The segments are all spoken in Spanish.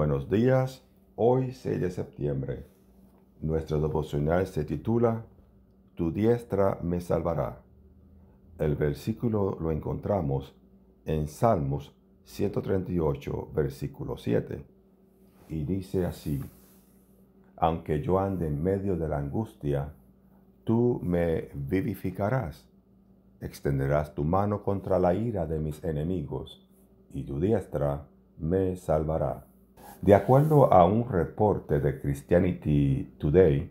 Buenos días, hoy 6 de septiembre. Nuestro devocional se titula Tu diestra me salvará. El versículo lo encontramos en Salmos 138, versículo 7. Y dice así, Aunque yo ande en medio de la angustia, tú me vivificarás. Extenderás tu mano contra la ira de mis enemigos, y tu diestra me salvará. De acuerdo a un reporte de Christianity Today,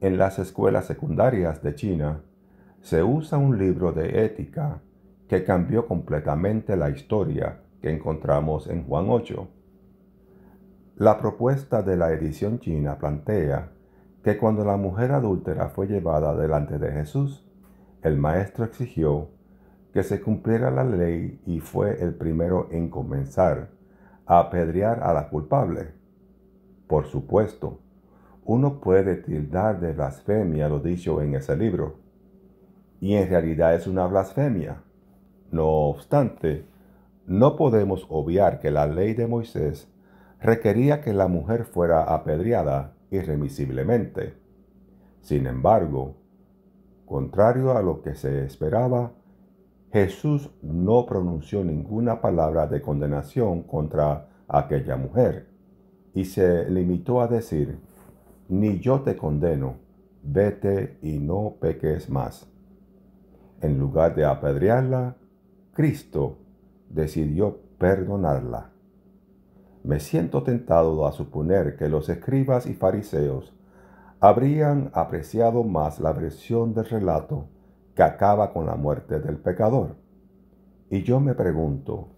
en las escuelas secundarias de China se usa un libro de ética que cambió completamente la historia que encontramos en Juan 8. La propuesta de la edición china plantea que cuando la mujer adúltera fue llevada delante de Jesús, el maestro exigió que se cumpliera la ley y fue el primero en comenzar apedrear a la culpable. Por supuesto, uno puede tildar de blasfemia lo dicho en ese libro, y en realidad es una blasfemia. No obstante, no podemos obviar que la ley de Moisés requería que la mujer fuera apedreada irremisiblemente. Sin embargo, contrario a lo que se esperaba, Jesús no pronunció ninguna palabra de condenación contra aquella mujer y se limitó a decir, ni yo te condeno, vete y no peques más. En lugar de apedrearla, Cristo decidió perdonarla. Me siento tentado a suponer que los escribas y fariseos habrían apreciado más la versión del relato que acaba con la muerte del pecador. Y yo me pregunto,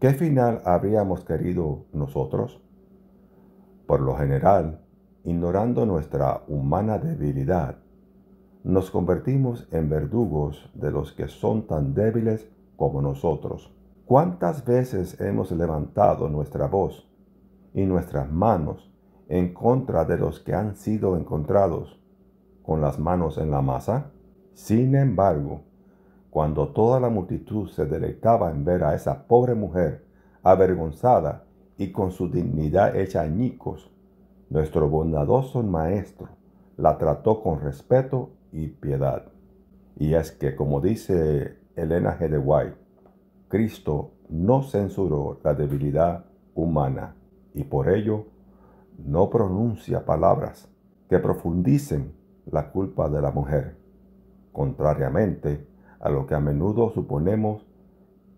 ¿qué final habríamos querido nosotros? Por lo general, ignorando nuestra humana debilidad, nos convertimos en verdugos de los que son tan débiles como nosotros. ¿Cuántas veces hemos levantado nuestra voz y nuestras manos en contra de los que han sido encontrados con las manos en la masa? Sin embargo, cuando toda la multitud se deleitaba en ver a esa pobre mujer avergonzada y con su dignidad hecha añicos, nuestro bondadoso maestro la trató con respeto y piedad. Y es que, como dice Elena G. de White, Cristo no censuró la debilidad humana y por ello no pronuncia palabras que profundicen la culpa de la mujer. Contrariamente a lo que a menudo suponemos,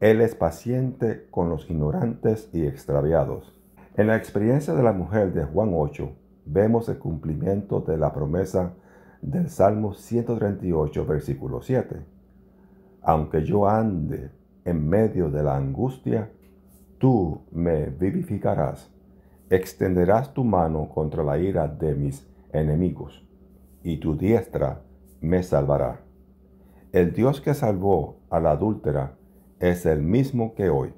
Él es paciente con los ignorantes y extraviados. En la experiencia de la mujer de Juan 8, vemos el cumplimiento de la promesa del Salmo 138, versículo 7. Aunque yo ande en medio de la angustia, tú me vivificarás, extenderás tu mano contra la ira de mis enemigos, y tu diestra me salvará. El Dios que salvó a la adúltera es el mismo que hoy.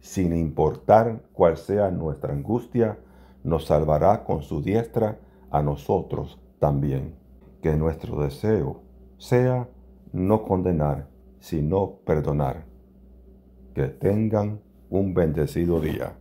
Sin importar cuál sea nuestra angustia, nos salvará con su diestra a nosotros también. Que nuestro deseo sea no condenar, sino perdonar. Que tengan un bendecido día.